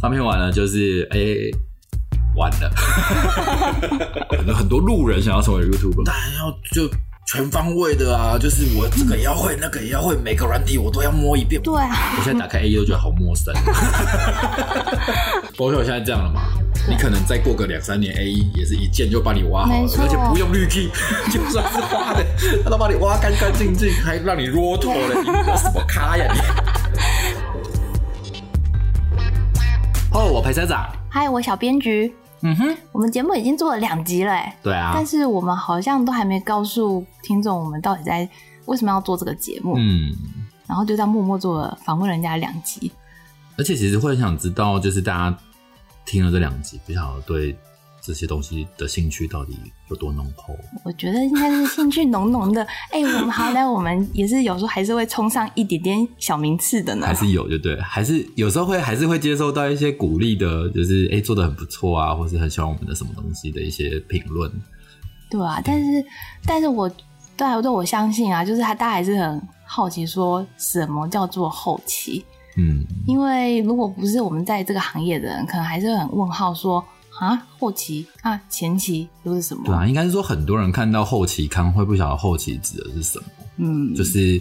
上片完了就是哎、完了，很 多很多路人想要成为 YouTuber，当然要就全方位的啊，就是我这个也要会，那个也要会，每个软体我都要摸一遍。对啊，我现在打开 A E 都觉得好陌生。包括我现在这样了嘛，你可能再过个两三年，A E 也是一键就把你挖好了，而且不用滤镜，就算是花的，他都把你挖干干净净，还让你骆驼了，你这什么咖呀你？哦，我陪车长，嗨，我小编局，嗯哼，我们节目已经做了两集了，哎，对啊。但，是我们好像都还没告诉听众，我们到底在为什么要做这个节目，嗯。然后就这样默默做了访问人家两集。而且其实会很想知道，就是大家听了这两集，不晓得对这些东西的兴趣到底有多浓厚。我觉得应该是兴趣浓浓的。哎、我们好歹我们也是有时候还是会冲上一点点小名次的呢还。是有，就对，还是有时候会还是会接受到一些鼓励的，就是哎、诶做的很不错啊，或是很喜欢我们的什么东西的一些评论。对啊，但是但是我对啊，对我相信啊，就是他大家还是很好奇，说什么叫做后期？嗯，因为如果不是我们在这个行业的人，可能还是会很问号说啊，后期啊，前期都是什么？对啊，应该是说很多人看到后期刊会不晓得后期指的是什么，嗯，就是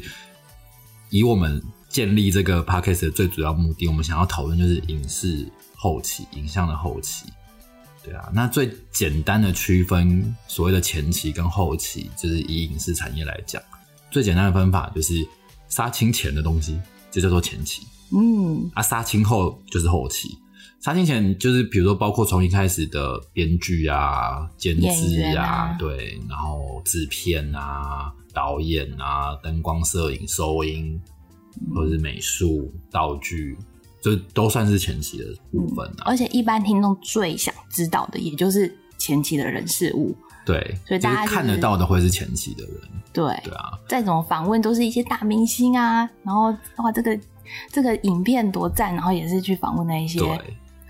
以我们建立这个 podcast 的最主要目的，我们想要讨论就是影视后期、影像的后期。对啊，那最简单的区分所谓的前期跟后期，就是以影视产业来讲，最简单的分法就是杀青前的东西就叫做前期，嗯啊，杀青后就是后期。杀青前就是比如说包括从一开始的编剧啊、监制员啊对，然后制片啊、导演啊、灯光、摄影、收音，或者是美术、道具，这都算是前期的部分啊。而且一般听众最想知道的，也就是前期的人事物。对，所以大家就是看得到的会是前期的人，对，对啊，再怎么访问都是一些大明星啊，然后哇，这个这个影片多赞，然后也是去访问那一些对。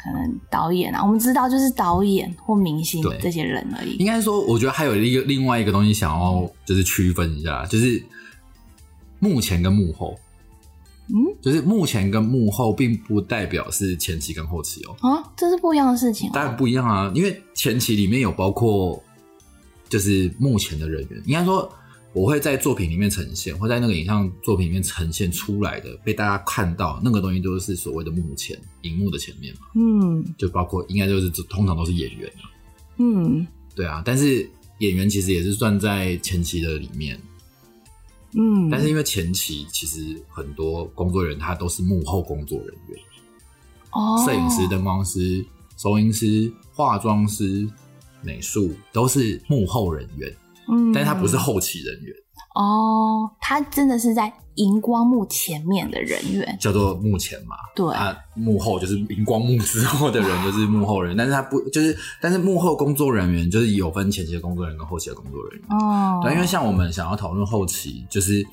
可能导演啊，我们知道就是导演或明星对这些人而已。应该说，我觉得还有一个另外一个东西想要就是区分一下，就是幕前跟幕后。嗯，就是幕前跟幕后，并不代表是前期跟后期哦，啊，这是不一样的事情、哦。当然不一样啊。因为前期里面有包括就是幕前的人员，应该说我会在作品里面呈现，会在那个影像作品里面呈现出来的，被大家看到那个东西都是所谓的幕前，荧幕的前面嘛，嗯就包括应该就是通常都是演员嘛嗯。对啊，但是演员其实也是算在前期的里面，嗯，但是因为前期其实很多工作人员他都是幕后工作人员，哦，摄影师、灯光师、收音师、化妆师、美术都是幕后人员，嗯，但是他不是后期人员，哦，他真的是在荧光幕前面的人员。叫做幕前嘛。对，啊，幕后就是荧光幕之后的人 就是幕后人，但是他不就是，但是幕后工作人员就是有分前期的工作人员跟后期的工作人员。哦，对，因为像我们想要讨论后期，就是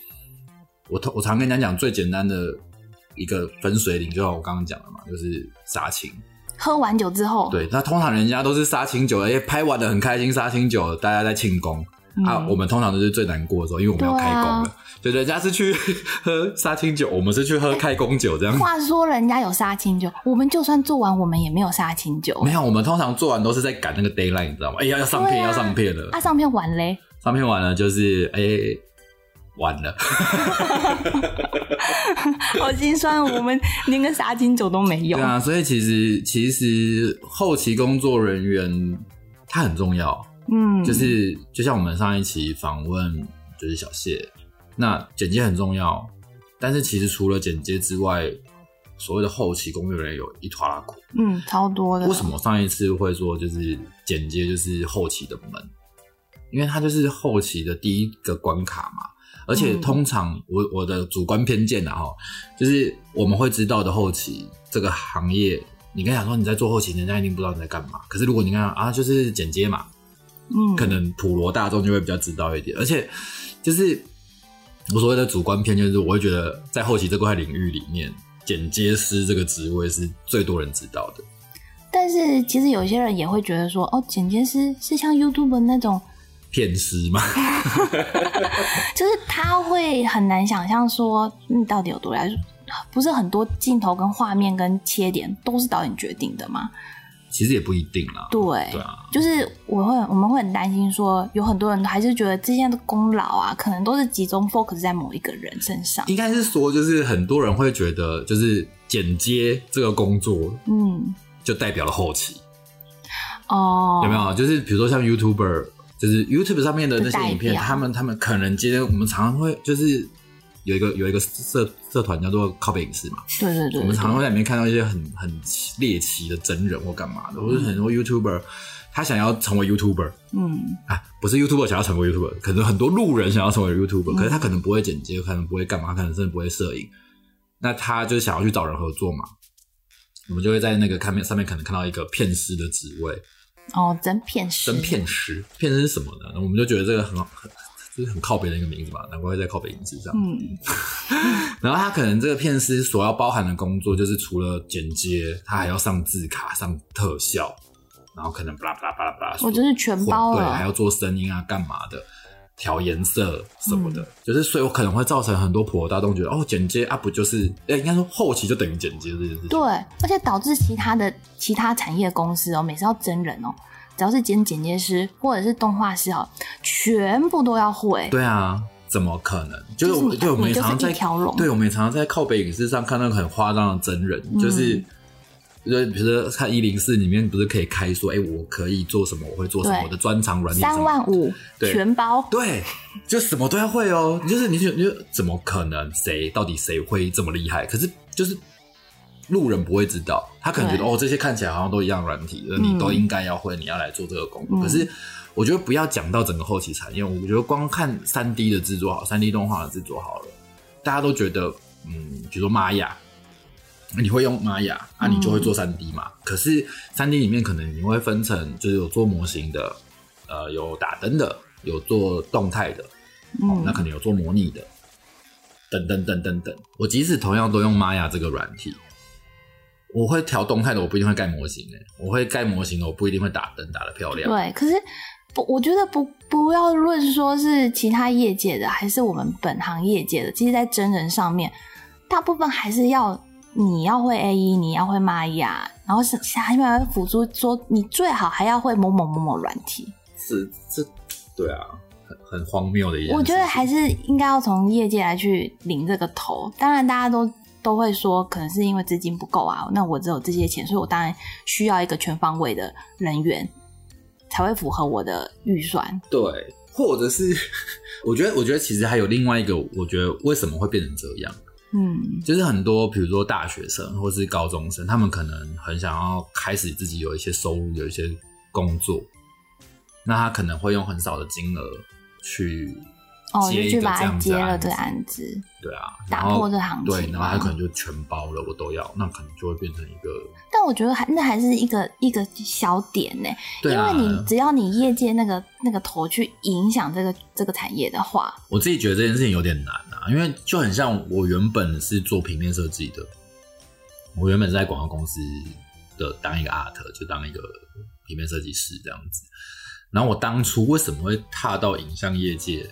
我我常跟人家讲最简单的一个分水岭，就像我刚刚讲的嘛，就是杀青。喝完酒之后，对，那通常人家都是杀青酒，哎，拍完的很开心，杀青酒，大家在庆功、嗯啊。我们通常都是最难过的时候，因为我们要开工了。对,、人家是去喝杀青酒，我们是去喝开工酒，这样。话说人家有杀青酒，我们就算做完，我们也没有杀青酒。没有，我们通常做完都是在赶那个 d a y l i n e 你知道吗？哎、呀要上片，啊要上片了。啊，上片完嘞，上片完了就是哎、完了。好心酸，我们连个杀青酒都没有。对啊，所以其实其实后期工作人员他很重要，嗯，就是就像我们上一期访问就是小谢，那剪接很重要，但是其实除了剪接之外，所谓的后期工作人员有一坨拉苦。嗯，超多的。为什么上一次会说就是剪接就是后期的门？因为它就是后期的第一个关卡嘛。而且嗯通常我我的主观偏见啊，哈，就是我们会知道的后期这个行业，你跟他讲说你在做后期，人家一定不知道你在干嘛。可是如果你看啊，就是剪接嘛，嗯，可能普罗大众就会比较知道一点。而且就是我所谓的主观偏见，就是我会觉得在后期这块领域里面，剪接师这个职位是最多人知道的。但是其实有些人也会觉得说，哦，剪接师是像 YouTube 那种，骗师吗，就是他会很难想象说，嗯，到底有多来。不是很多镜头跟画面跟切点都是导演决定的吗？其实也不一定啦。对，对啊，就是我会我们会很担心说，有很多人还是觉得这些的功劳啊，可能都是集中 focus 在某一个人身上。应该是说，就是很多人会觉得，就是剪接这个工作嗯，就代表了后期，哦，有没有？就是比如说像 YouTuber，就是 YouTube 上面的那些影片，他们他们可能今天我们常常会就是有一个有一个社社团叫做靠背影视嘛，对对对，我们常常对会在里面看到一些很很猎奇的真人或干嘛的，或者很多 YouTuber 他想要成为 YouTuber 嗯。啊，不是 YouTuber 想要成为 YouTuber，可能很多路人想要成为 YouTuber，、嗯。可是他可能不会剪接，可能不会干嘛，可能甚至不会摄影，那他就想要去找人合作嘛。我们就会在那个看面上面可能看到一个片师的职位，哦，真片师，真片师，片师是什么呢？我们就觉得这个很好，很就是很靠北的一个名字嘛，难怪会在靠北影视上。嗯。然后他可能这个片师所要包含的工作，就是除了剪接，他还要上字卡、上特效，然后可能巴拉巴拉巴拉巴拉，我就是全包对，了还要做声音啊、干嘛的，调颜色什么的，嗯。就是所以我可能会造成很多普罗大众觉得，哦，剪接啊不就是，哎，应该说后期就等于剪接这件事情。对，而且导致其他的其他产业公司哦，每次要真人哦，只要是剪剪接师或者是动画师哦，全部都要会。对啊，怎么可能？就是我对我们常常在对我们也常常在靠北影视上看到很夸张的真人，就是。嗯就比如说看一零四里面不是可以开说，哎、我可以做什么，我会做什么，我的专长软体什三么，万五对全包，对，就什么都要会哦。就是你就你就怎么可能？谁到底谁会这么厉害？可是就是路人不会知道，他可能觉得哦，这些看起来好像都一样软体，嗯你都应该要会，你要来做这个工作。嗯可是我觉得不要讲到整个后期产业，我觉得光看三 D 的制作好，三 D 动画的制作好了，大家都觉得嗯，比如说玛雅。你会用玛雅啊，你就会做三 D 嘛。可是三 D 里面可能你会分成，就是有做模型的，呃，有打灯的，有做动态的，哦，那嗯可能有做模拟的，等等等等等。我即使同样都用玛雅这个软体，我会调动态的，我不一定会盖模型诶、我会盖模型的，我不一定会打灯打的漂亮。对，可是不，我觉得不不要论说是其他业界的，还是我们本行业界的，其实，在真人上面，大部分还是要你要会 A E，你要会玛雅，然后是下面还会辅助说你最好还要会某某某某软体。是这，对啊，很很荒谬的一件事。我觉得还是应该要从业界来去领这个头。当然，大家都都会说，可能是因为资金不够啊，那我只有这些钱，所以我当然需要一个全方位的人员，才会符合我的预算。对，或者是 我觉得，我觉得其实还有另外一个，我觉得为什么会变成这样，嗯就是很多比如说大学生或是高中生，他们可能很想要开始自己有一些收入，有一些工作，那他可能会用很少的金额去哦，就接一去把它个这样子接了这案子对啊，打破这行情对，然后他可能就全包了，我都要，那可能就会变成一个但我觉得还那还是一个一个小点呢，因为你只要你业界那个那个头去影响这个这个产业的话，我自己觉得这件事情有点难啊，因为就很像我原本是做平面设计的，我原本是在广告公司的当一个 art，就当一个平面设计师这样子。然后我当初为什么会踏到影像业界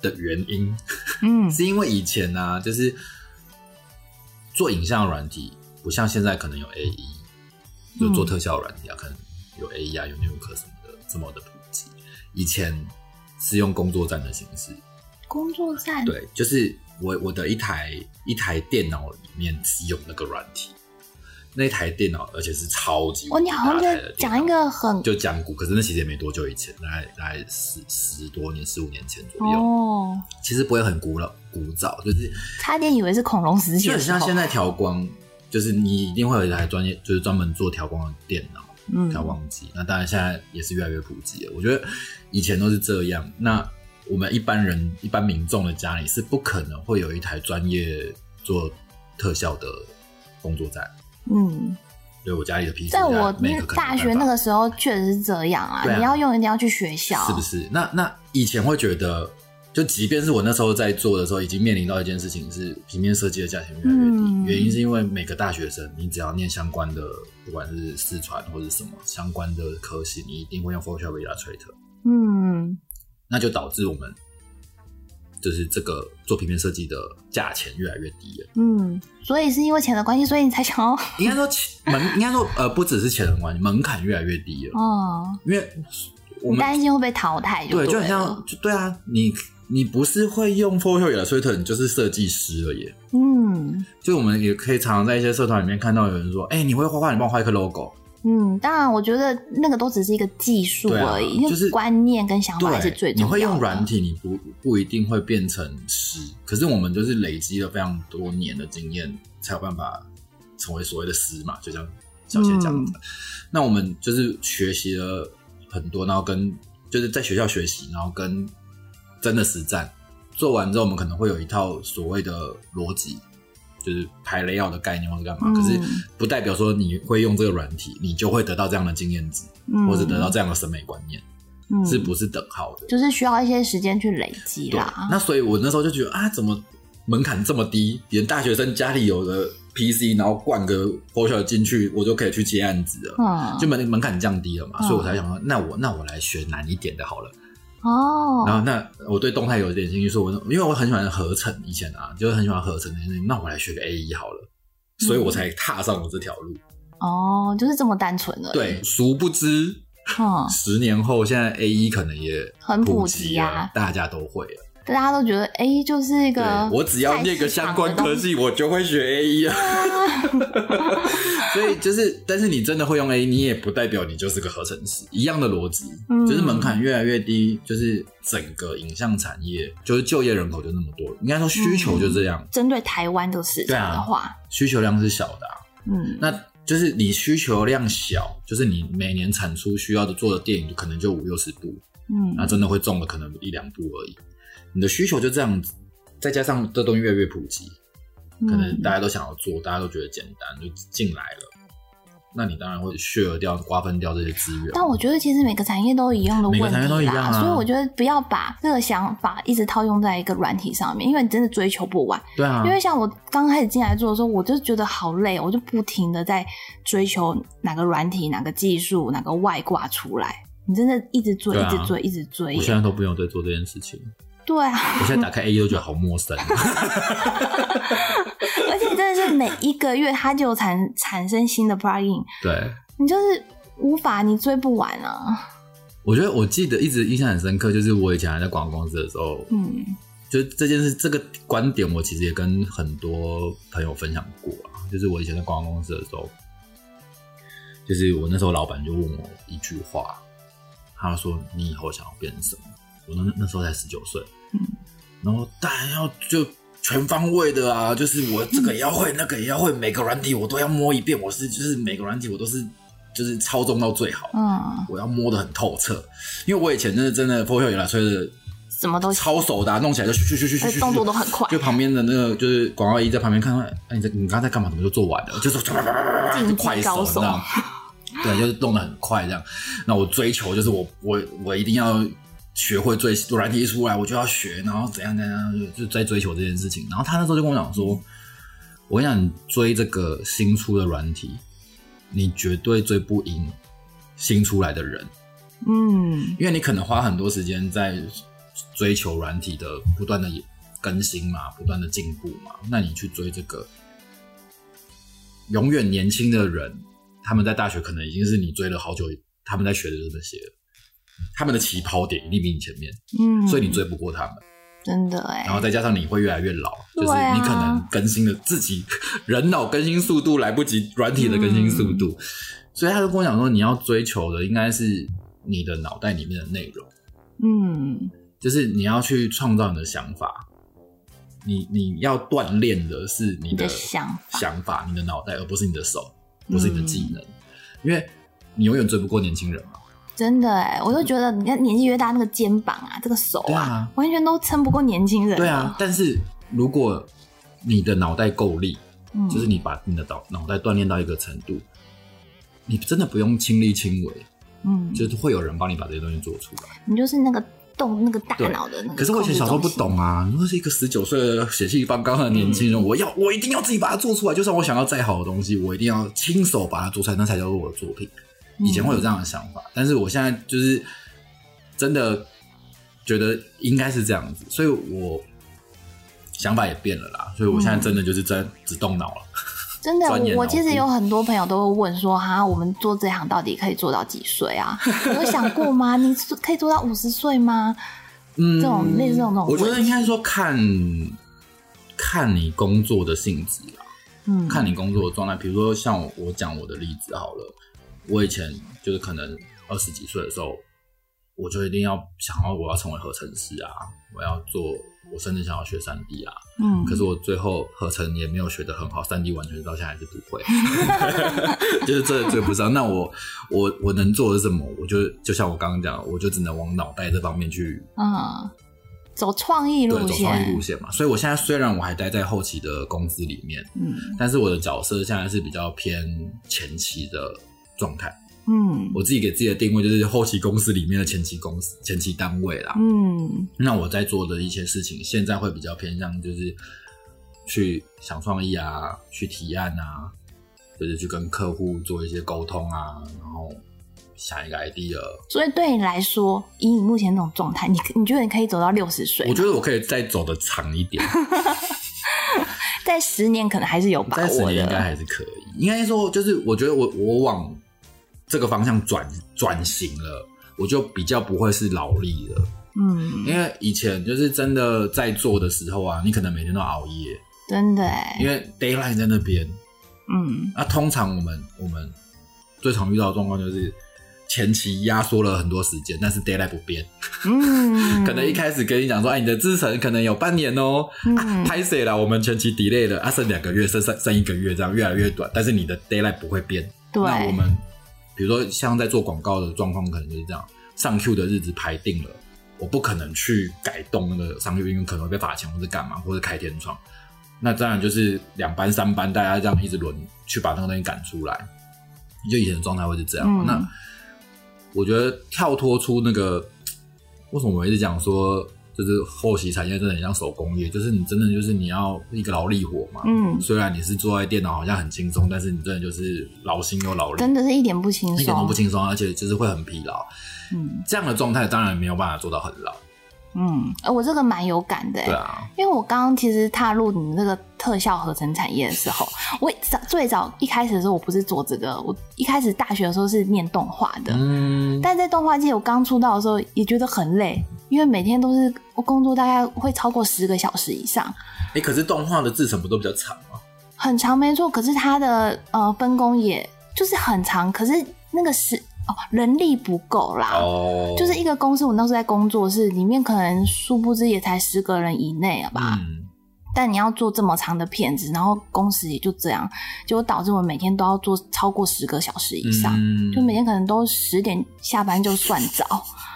的原因，嗯。是因为以前呢、啊，就是做影像软体，不像现在可能有 A E，就做特效软体啊，可能有 A E 啊，有 Nuke 什么的这么的普及。以前是用工作站的形式，工作站。对，就是我我的一台一台电脑里面只有那个软体，那台电脑而且是超级哦，你好像在讲一个很就讲古，可是那其实也没多久以前，大概大概十十多年、十五年前左右，哦，其实不会很古老古早，就是差点以为是恐龙时期就很像现在调光，就是你一定会有一台专业，就是专门做调光的电脑。嗯调光机，那当然现在也是越来越普及了。我觉得以前都是这样，那我们一般人、一般民众的家里是不可能会有一台专业做特效的工作站。嗯，对我家里的 PC，在我大学那个时候确实是这样啊，啊你要用一定要去学校，是不是？那那以前会觉得，就即便是我那时候在做的时候，已经面临到一件事情是平面设计的价钱越来越低。嗯原因是因为每个大学生，你只要念相关的，不管是四川或者什么相关的科系，你一定会用 Photoshop、Illustrator。嗯，那就导致我们就是这个做平面设计的价钱越来越低了。嗯，所以是因为钱的关系，所以你才想要 应该说钱门，应该说呃，不只是钱的关系，门槛越来越低了。哦，因为我们担心会被淘汰就对，就对很像，就对啊，你你不是会用 Photoshop Illustrator，你就是设计师了耶。嗯就我们也可以常常在一些社团里面看到有人说：“哎、你会画画，你帮我画一个 logo。嗯，当然，我觉得那个都只是一个技术而已，就是观念跟想”法还是最，你重要的。你会用软体，你不不一定会变成师，可是我们就是累积了非常多年的经验，才有办法成为所谓的师嘛。就像小谢讲的，那我们就是学习了很多，然后跟就是在学校学习，然后跟真的实战做完之后，我们可能会有一套所谓的逻辑，就是排雷药的概念或者干嘛。嗯可是不代表说你会用这个软体，你就会得到这样的经验值，嗯或者得到这样的审美观念，嗯是不是等号的？就是需要一些时间去累积对啦。，那所以我那时候就觉得啊，怎么门槛这么低？连大学生家里有的 PC，然后灌个 Photoshop 进去，我就可以去接案子了。嗯，就门门槛降低了嘛，嗯所以我才想说，那我那我来学难一点的好了。哦，然后那我对动态有一点兴趣，说我因为我很喜欢合成，以前啊就是很喜欢合成这件事情，那我来学个 A E 好了，所以我才踏上了这条路。哦，就是这么单纯的。对，，殊不知嗯，十年后，现在 A E 可能也很普普及啊，大家都会了。大家都觉得 A 就是一个，我只要那个相关科技，我就会学 A 一啊。所以就是，但是你真的会用 A，你也不代表你就是个合成师，一样的逻辑，嗯。就是门槛越来越低，就是整个影像产业，就是就业人口就那么多，应该说需求就这样，针对台湾的市场的话，需求量是小的、啊，嗯，那就是你需求量小，就是你每年产出需要的做的电影可能就五六十部，嗯。那真的会中的可能一两部而已，你的需求就这样子，再加上这东西越来越普及，可能嗯大家都想要做，大家都觉得简单，就进来了。那你当然会削弱掉、瓜分掉这些资源。但我觉得其实每个产业都一样的问题啦，每个产业都一样啊所以我觉得不要把这个想法一直套用在一个软体上面，因为你真的追求不完。对啊，因为像我刚开始进来做的时候，我就觉得好累，我就不停的在追求哪个软体、哪个技术、哪个外挂出来。你真的一直追，啊一直追，一直追。我现在都不用再做这件事情。对啊，我现在打开 A E 都觉得好陌生。而且真的是每一个月它就产产生新的 plugin，对，你就是无法，你追不完啊。我觉得我记得一直印象很深刻，就是我以前还在广告公司的时候，嗯就这件事这个观点，我其实也跟很多朋友分享过啊。就是我以前在广告公司的时候，就是我那时候老板就问我一句话，他说：“你以后想要变成什么？”我那那时候才十九岁，嗯，然后当然要就全方位的啊，就是我这个也要会，那个也要会，每个软体我都要摸一遍。我是就是每个软体我都是就是操纵到最好，嗯，我要摸得很透彻。因为我以前真的真的 Photoshop 来吹的什么都超手的、啊，弄起来就咻咻咻咻咻咻，动作都很快就旁边的那个就是广告一在旁边看到，哎，你在你刚才在干嘛？怎么就做完了？就是竞技快手，高手你知道？对，就是弄得很快这样。那我追求就是我我我一定要学会最软体一出来我就要学，然后怎样怎样，就就在追求这件事情。然后他那时候就跟我讲说，我跟你讲，你追这个新出的软体，你绝对追不赢新出来的人。嗯因为你可能花很多时间在追求软体的不断的更新嘛，不断的进步嘛，那你去追这个永远年轻的人，他们在大学可能已经是你追了好久，他们在学的就是这些了，他们的起跑点一定比你前面，嗯，所以你追不过他们。真的哎然，后再加上你会越来越老，就是你可能更新的自己人脑更新速度来不及软体的更新速度，嗯。所以他就跟我讲说，你要追求的应该是你的脑袋里面的内容。嗯。就是你要去创造你的想法，你你要锻炼的是你的想想法，你的脑袋，而不是你的手，不是你的技能，因为你永远追不过年轻人嘛。真的哎，我就觉得你看年纪越大，那个肩膀啊，这个手啊啊，完全都撑不过年轻人。对啊，，但是如果你的脑袋够力，嗯，就是你把你的脑脑袋锻炼到一个程度，你真的不用亲力亲为，嗯，就是会有人帮你把这些东西做出来。你就是那个动那个大对脑的那个。可是我以前小时候不懂。啊，如果是一个十九岁的血气方刚的年轻人，我要我一定要自己把它做出来，就算我想要再好的东西，我一定要亲手把它做出来，那才叫做我的作品。以前会有这样的想法，但是我现在就是真的觉得应该是这样子，所以我想法也变了啦，所以我现在真的就是真只动脑了。真的，我我其实有很多朋友都会问说，哈，我们做这行到底可以做到几岁啊？你 有想过吗？你可以做到五十岁吗？嗯这种类似这种我觉得应该说看看你工作的性质啦，嗯，看你工作的状态。比如说像我我讲我的例子好了，我以前就是可能二十几岁的时候，我就一定要想要我要成为合成师啊，我要做，我甚至想要学三 D 啊。嗯，可是我最后合成也没有学得很好，三 D 完全到现在还是不会，就是真的追不上。那我我我能做的是什么？我就就像我刚刚讲的，我就只能往脑袋这方面去嗯，走创意路对走创意，路线嘛。所以我现在虽然我还待在后期的公司里面，嗯但是我的角色现在是比较偏前期的状态。嗯我自己给自己的定位就是后期公司里面的前期公司、前期单位啦。嗯那我在做的一些事情，现在会比较偏向就是去想创意啊，去提案啊，就是去跟客户做一些沟通啊，然后想一个 idea。所以对你来说，以你目前这种状态，你你觉得你可以走到六十岁？我觉得我可以再走的长一点，在十年可能还是有把在十握年应该的。还是可以。应该说，就是我觉得我我往这个方向转转型了，我就比较不会是劳力了。嗯，因为以前就是真的在做的时候啊，你可能每天都熬夜，真的哎，因为 d a y l i g h t 在那边。嗯那通常我们我们最常遇到的状况就是前期压缩了很多时间，但是 d a y l i g h t 不变，嗯，可能一开始跟你讲说，哎，你的制程可能有半年哦，嗯 拍谁了？我们前期 delay 了，啊，剩两个月，剩剩剩一个月，这样越来越短，但是你的 d a y l i g h t 不会变。对，那我们比如说像在做广告的状况，可能就是这样，上 Q 的日子排定了，我不可能去改动那个上 Q，因为可能会被罚钱或者干嘛，或者开天窗。那当然就是两班三班，大家这样一直轮去把那个东西赶出来。就以前的状态会是这样。嗯那我觉得跳脱出那个，为什么我一直讲说，就是后期产业真的很像手工业，就是你真的就是你要一个劳力活嘛。嗯，虽然你是坐在电脑好像很轻松，但是你真的就是劳心又劳力，真的是一点不轻松一点都不，轻松，而且就是会很疲劳。嗯这样的状态当然没有办法做到很老，嗯，呃我这个蛮有感的，对，啊，因为我刚刚其实踏入你们这个特效合成产业的时候，我早最早一开始的时候，我不是做这个，我一开始大学的时候是念动画的，嗯，但在动画界，我刚出道的时候也觉得很累，因为每天都是我工作大概会超过十个小时以上，哎、可是动画的制程不都比较长吗？很长没错。可是它的呃分工也就是很长，可是那个是哦人力不够啦。哦，就是一个公司，我那时候在工作室里面，可能殊不知也才十个人以内了吧。嗯，但你要做这么长的片子，然后工时也就这样，结果导致我每天都要做超过十个小时以上，嗯就每天可能都十点下班就算早。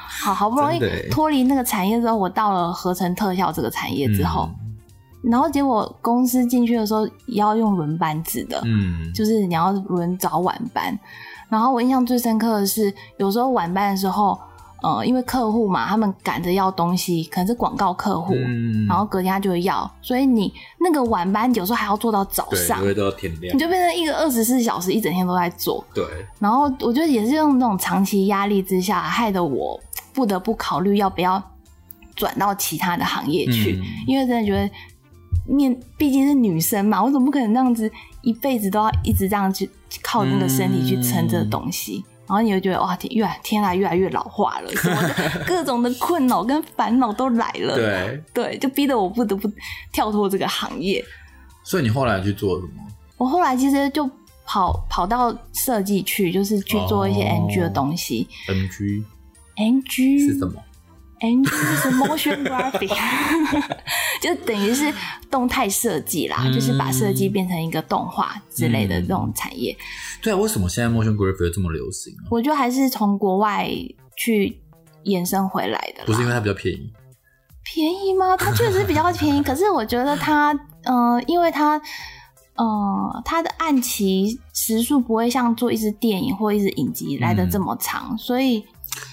好好不容易脱离那个产业之后，我到了合成特效这个产业之后，嗯然后结果公司进去的时候也要用轮班制的，嗯，就是你要轮早晚班。然后我印象最深刻的是，有时候晚班的时候，呃，因为客户嘛，他们赶着要东西，可能是广告客户，嗯然后隔天他就会要，所以你那个晚班有时候还要做到早对，上因，为都要天亮你，就变成一个二十四小时一整天都在做。对，然后我觉得也是用那种长期压力之下，害得我不得不考虑要不要转到其他的行业去，嗯因为真的觉得面毕竟是女生嘛，我总不可能那样子一辈子都要一直这样去靠那个身体去撑这个东西。然后你就觉得哇，天越天来越来越老化了，什么的 各种的困扰跟烦恼都来了。对，对，就逼得我不得不跳脱这个行业。所以你后来去做什么？我后来其实就跑跑到设计去，就是去做一些哦 NG 的东西。NG NG 是什么？NG 是 motion graphic，就等于是动态设计啦，嗯就是把设计变成一个动画之类的这种产业。对啊，为什么现在 motion graphic 这么流行啊？我觉得还是从国外去延伸回来的。不是因为它比较便宜，便宜吗？它确实比较便宜，可是我觉得它，嗯、因为它，呃，它的案期时数不会像做一支电影或一支影集来的这么长，所以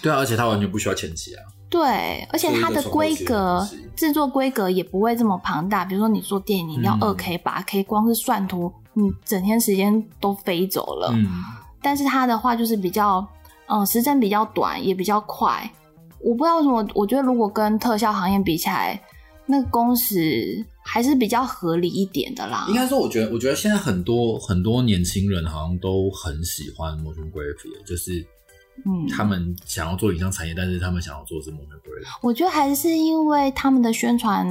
对啊，而且它完全不需要前期啊。对，而且它的规格制作规格也不会这么庞大。比如说你做电影，要嗯二 K、八 K，光是算图，你整天时间都飞走了。嗯，但是它的话就是比较，呃，时间比较短，也比较快。我不知道为什么，我觉得如果跟特效行业比起来，那个工时还是比较合理一点的啦。应该说，我觉得，我觉得现在很多很多年轻人好像都很喜欢 motion graphic，就是嗯，他们想要做影像产业，但是他们想要做的是 motion。我觉得还是因为他们的宣传，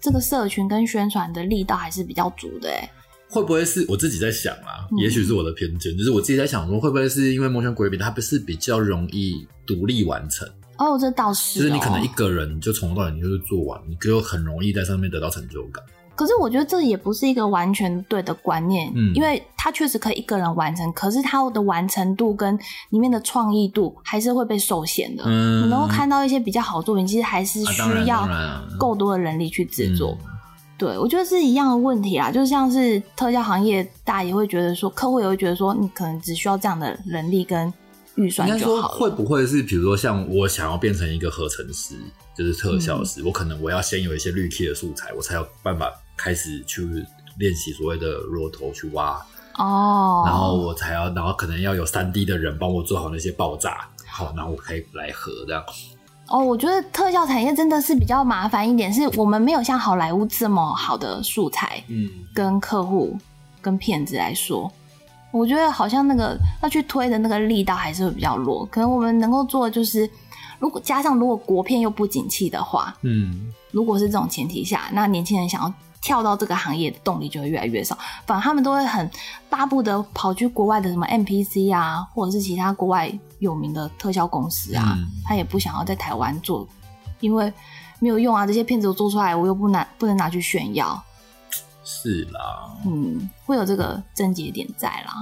这个社群跟宣传的力道还是比较足的、欸。会不会是我自己在想啊？嗯也许是我的偏见，就是我自己在想说，会不会是因为 motion graphic 它不是比较容易独立完成，哦，这倒是、哦，就是你可能一个人就从头到尾你就是做完，你就很容易在上面得到成就感。可是我觉得这也不是一个完全对的观念，嗯。因为他确实可以一个人完成，可是他的完成度跟里面的创意度还是会被受限的。嗯。你能够看到一些比较好的作品，其实还是需要够多的人力去制作。嗯。对，我觉得是一样的问题啊，就像是特效行业，大家也会觉得说，客户也会觉得说，你可能只需要这样的人力跟预算就好会不会是，比如说像我想要变成一个合成师，就是特效嗯。师，我可能我要先有一些绿 key 的素材，我才有办法开始去练习所谓的 r 头去挖，哦，然后我才要，然后可能要有三 D 的人帮我做好那些爆炸，好，然后我可以来合这样。哦，我觉得特效产业真的是比较麻烦一点，是我们没有像好莱坞这么好的素材嗯，跟客户跟片子来说，我觉得好像那个要去推的那个力道还是会比较弱。可能我们能够做的就是，如果加上如果国片又不景气的话，嗯，如果是这种前提下，那年轻人想要跳到这个行业的动力就会越来越少，反正他们都会很巴不得跑去国外的什么 MPC 啊，或者是其他国外有名的特效公司啊，嗯他也不想要在台湾做，因为没有用啊，这些片子我做出来，我又不拿不能拿去炫耀，是啦，嗯，会有这个症结点在啦。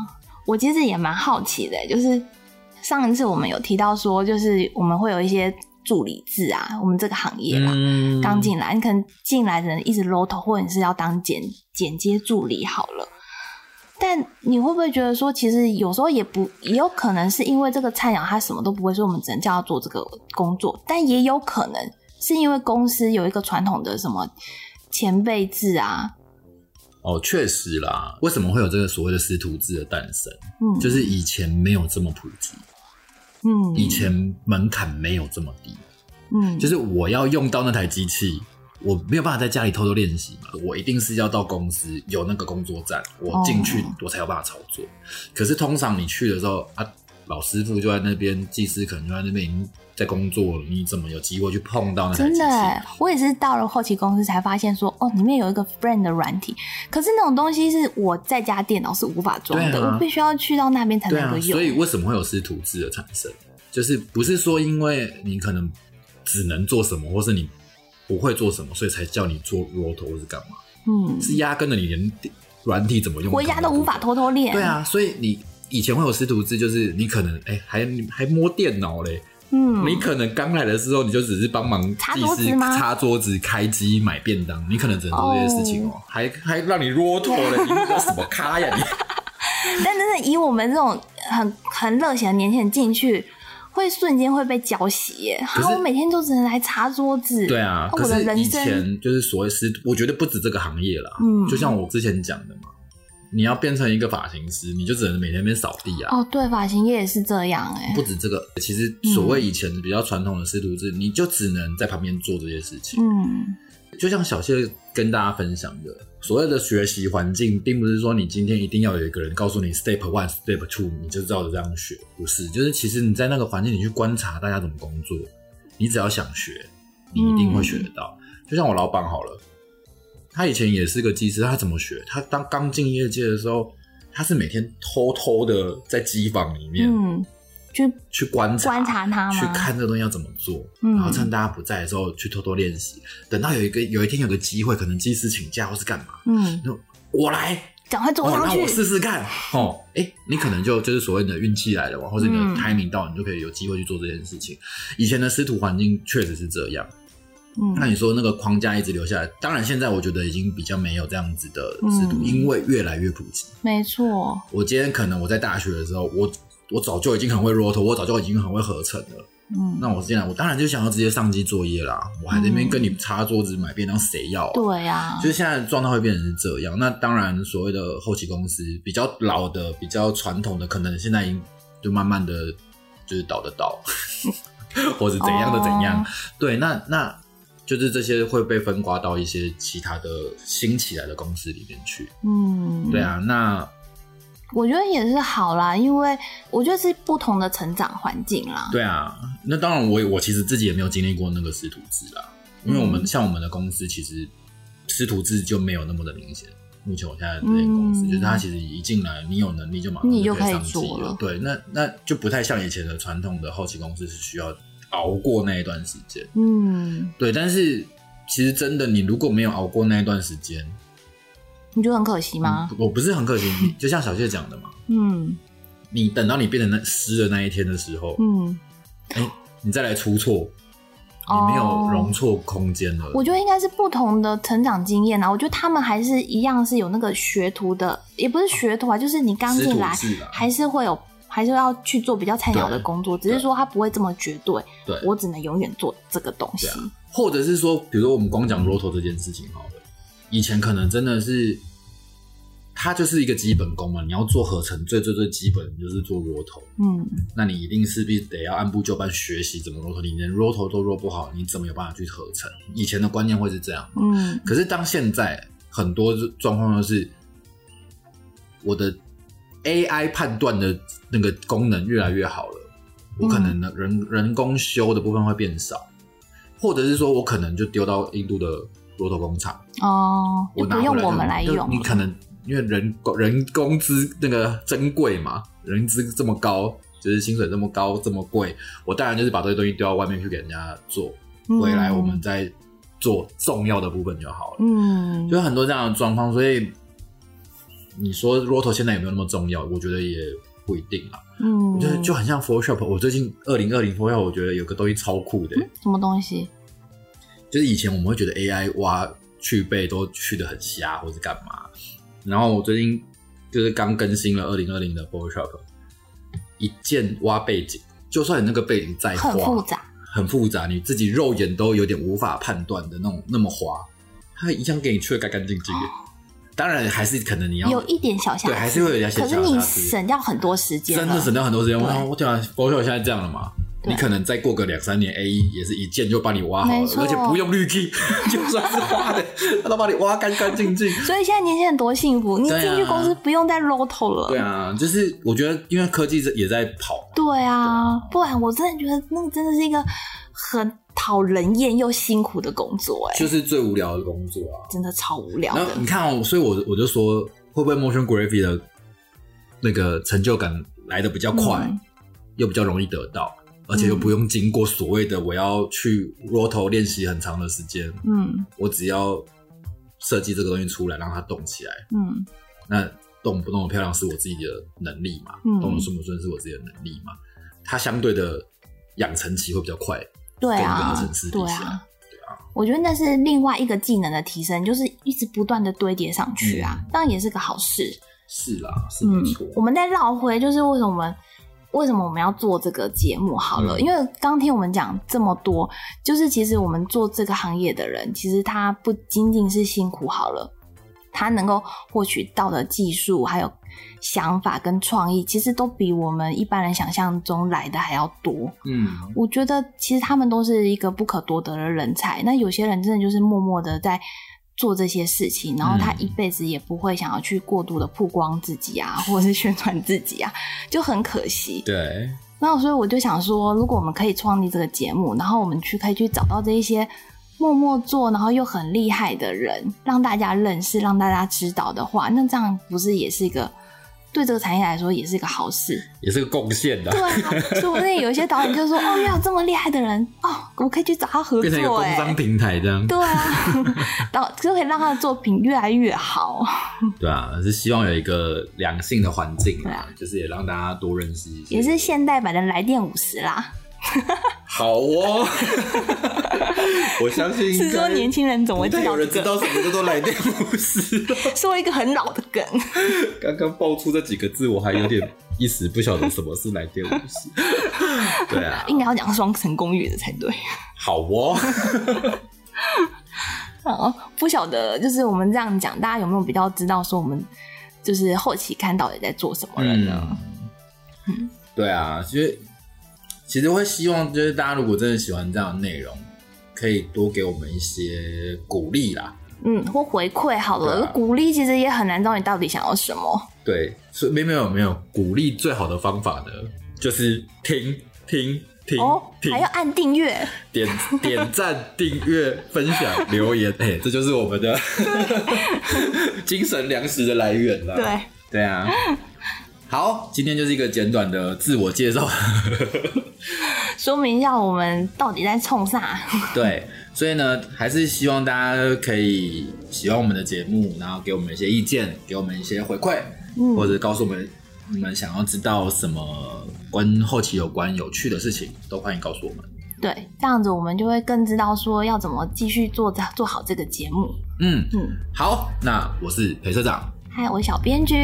我其实也蛮好奇的，就是上一次我们有提到说，就是我们会有一些助理制啊，我们这个行业啦，嗯。刚进来，你可能进来的人一直 low 头，或者你是要当剪剪接助理好了。但你会不会觉得说，其实有时候也不也有可能是因为这个菜鸟他什么都不会，所以我们只能叫他做这个工作，但也有可能是因为公司有一个传统的什么前辈制啊，哦，确实啦，为什么会有这个所谓的师徒制的诞生？嗯，就是以前没有这么普及，嗯，以前门槛没有这么低，嗯，就是我要用到那台机器，我没有办法在家里偷偷练习嘛，我一定是要到公司有那个工作站，我进去哦。我才有办法操作。可是通常你去的时候啊，老师傅就在那边，技师可能就在那边已经在工作了，你怎么有机会去碰到那台机器？真的欸，我也是到了后期公司才发现说，哦，里面有一个 Friend 的软体，可是那种东西是我在家电脑是无法装的，啊我必须要去到那边才能够，用。所以为什么会有师徒制的产生？就是不是说因为你可能只能做什么，或是你不会做什么，所以才叫你做 roto 或是干嘛？嗯，是压根的你连软体怎么用，回家都无法。偷偷练。对，啊，所以你以前会有师徒制，就是你可能哎、还还摸电脑嘞，嗯，你可能刚来的时候你就只是帮忙擦技师桌子吗？擦桌子、开机、买便当，你可能只能做这些事情哦、还还让你 roto 嘞，你那什么咖呀你？但真的以我们这种很很热血的年轻人进去，会瞬间会被浇熄耶。可是好，我每天都只能来擦桌子。对啊，我可是人生前就是所谓师，我觉得不止这个行业啦，嗯。就像我之前讲的嘛，你要变成一个发型师，你就只能每天边扫地啊。哦，对，发型业也是这样哎不。止这个，其实所谓以前比较传统的师徒制，你就只能在旁边做这些事情。嗯就像小谢跟大家分享的，所谓的学习环境，并不是说你今天一定要有一个人告诉你 step one、step two，你就照着这样学，不是，就是其实你在那个环境，你去观察大家怎么工作，你只要想学，你一定会学得到。就像我老板好了，他以前也是个技师，他怎么学？他当刚进业界的时候，他是每天偷偷的在机房里面嗯，就去观察、观察他去看这个东西要怎么做，嗯然后趁大家不在的时候去偷偷练习。等到有一个有一天有个机会，可能技师请假或是干嘛，嗯，就我来，赶快坐哦，上去让我。试试看。哦，哎，你可能就就是所谓的运气来了嘛，或者你的嗯 timing 到，你就可以有机会去做这件事情。以前的师徒环境确实是这样。那嗯你说那个框架一直留下来，当然现在我觉得已经比较没有这样子的制度，嗯因为越来越普及。没错。我今天可能我在大学的时候，我我早就已经很会 roto，我早就已经很会合成了。嗯，那我现在我当然就想要直接上机作业啦，我还在那边跟你擦桌子买便当，谁要、啊？对啊就，是现在状态会变成是这样。那当然，所谓的后期公司比较老的、比较传统的，可能现在已经就慢慢的就是倒的倒，或者怎样的怎样。哦对，那那就是这些会被分刮到一些其他的新起来的公司里面去。嗯，对，啊，那我觉得也是好啦，因为我觉得是不同的成长环境啦。对啊，那当然我我其实自己也没有经历过那个师徒制啦，因为我们、嗯像我们的公司其实师徒制就没有那么的明显。目前我现在的这间公司，嗯就是他其实一进来，你有能力就马上你就可以做了对，那那就不太像以前的传统的后期公司是需要熬过那一段时间。嗯，对，但是其实真的，你如果没有熬过那一段时间，你觉得很可惜吗？我不是很可惜，你就像小谢讲的嘛，嗯你等到你变成那湿的那一天的时候，嗯，哎、你再来出错，你没有容错空间了。我觉得应该是不同的成长经验啊。我觉得他们还是一样是有那个学徒的，也不是学徒啊，就是你刚进来还是会有，还是要去做比较菜鸟的工作，只是说他不会这么绝对，对，我只能永远做这个东西。啊，或者是说，比如说我们光讲 roto 这件事情好了，以前可能真的是，它就是一个基本功嘛，你要做合成，最最最基本的就是做 roto，嗯。那你一定势必得要按部就班学习怎么 roto，你连 roto 都 roto 不好，你怎么有办法去合成？以前的观念会是这样，嗯。可是当现在很多状况都是我的 AI 判断的那个功能越来越好了，我可能呢人人工修的部分会变少，或者是说我可能就丢到印度的骆驼工厂，哦，就我拿用我们来就用，你可能因为人工人工资那个珍贵嘛，人资这么高，就是薪水这么高这么贵，我当然就是把这些东西丢到外面去给人家做，回来我们再做重要的部分就好了。嗯，就很多这样的状况，所以你说 Roto 现在有没有那么重要？我觉得也不一定啦。嗯，我觉得就很像 Photoshop。我最近二零二零 Photoshop，我觉得有个东西超酷的，什么东西？就是以前我们会觉得 AI 挖去背都去的很瞎，或是干嘛。然后我最近就是刚更新了二零二零的 Photoshop，一键挖背景，就算你那个背景再花，很复杂，很复杂，你自己肉眼都有点无法判断的那种那么滑，它一样给你去的干干净净的。当然还是可能你要有一点小瑕疵，对还是会有一点小可是你省掉很多时间，真的省掉很多时间。我我讲 Photoshop 现在这样了嘛？你可能再过个两三年，A 一也是一键就把你挖好了，而且不用滤镜，就算是花的，他都把你挖干干净净。所以现在年轻人多幸福，你进去公司不用再 roto 了。对啊，就是我觉得，因为科技也在跑，对啊，不然我真的觉得那个真的是一个很讨人厌又辛苦的工作、哎，就是最无聊的工作啊。真的超无聊的。然后。你看哦，所以我我就说，会不会 motion graphic 的那个成就感来的比较快，嗯。又比较容易得到，而且又不用经过所谓的我要去 roto 练习很长的时间，嗯。我只要设计这个东西出来，让它动起来，嗯。那动不动的漂亮是我自己的能力嘛，嗯。动的顺不顺是我自己的能力嘛，它相对的养成期会比较快，对啊对啊。对啊，我觉得那是另外一个技能的提升，就是一直不断的堆叠上去啊，嗯当然也是个好事。是啦，是嗯没错，，我们在绕回，就是为什么我们为什么我们要做这个节目？好了，嗯因为刚听我们讲这么多，就是其实我们做这个行业的人，其实他不仅仅是辛苦好了，他能够获取到的技术还有想法跟创意，其实都比我们一般人想象中来的还要多。嗯，我觉得其实他们都是一个不可多得的人才。那有些人真的就是默默的在做这些事情，然后他嗯一辈子也不会想要去过度的曝光自己啊，或者是宣传自己啊，就很可惜。对，那所以我就想说，如果我们可以创立这个节目，然后我们去可以去找到这一些默默做，然后又很厉害的人，让大家认识，让大家知道的话，那这样不是也是一个对这个产业来说也是一个好事？也是个贡献的对，啊，说不定有一些导演就说：“哦，原来有这么厉害的人哦，我可以去找他合变成一个作。”哎工商，平台这样，对啊，导就可以让他的作品越来越好。对啊，是希望有一个良性的环境对啊，就是也让大家多认识一些，也是现代版的来电五十啦，好哦，我相信是说年轻人总会有人知道什么叫做来电五十了。说一个很老的梗。刚刚爆出这几个字，我还有点一时不晓得什么是来电五十。对啊，应该要讲双层公寓的才对。好哦，哦，不晓得，就是我们这样讲，大家有没有比较知道说我们就是后期看到底在做什么人呢？嗯，对啊，其实其实会希望就是大家如果真的喜欢这样的内容，可以多给我们一些鼓励啦。嗯，或回馈好了，啊鼓励其实也很难知道你到底想要什么。对，所以没有没有没有鼓励最好的方法呢，就是听听听哦，听还要按订阅，点点赞、订阅、分享、留言，哎、这就是我们的 精神粮食的来源啦。对，对啊。好，今天就是一个简短的自我介绍。说明一下我们到底在冲啥。对，所以呢，还是希望大家可以喜欢我们的节目，然后给我们一些意见，给我们一些回馈，嗯或者告诉我们你们想要知道什么跟后期有关有趣的事情，都欢迎告诉我们。对，这样子我们就会更知道说要怎么继续做做好这个节目。嗯，嗯，好，那我是裴社长，还有我小编剧，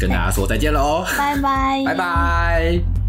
跟大家说再见喽，拜拜，拜拜。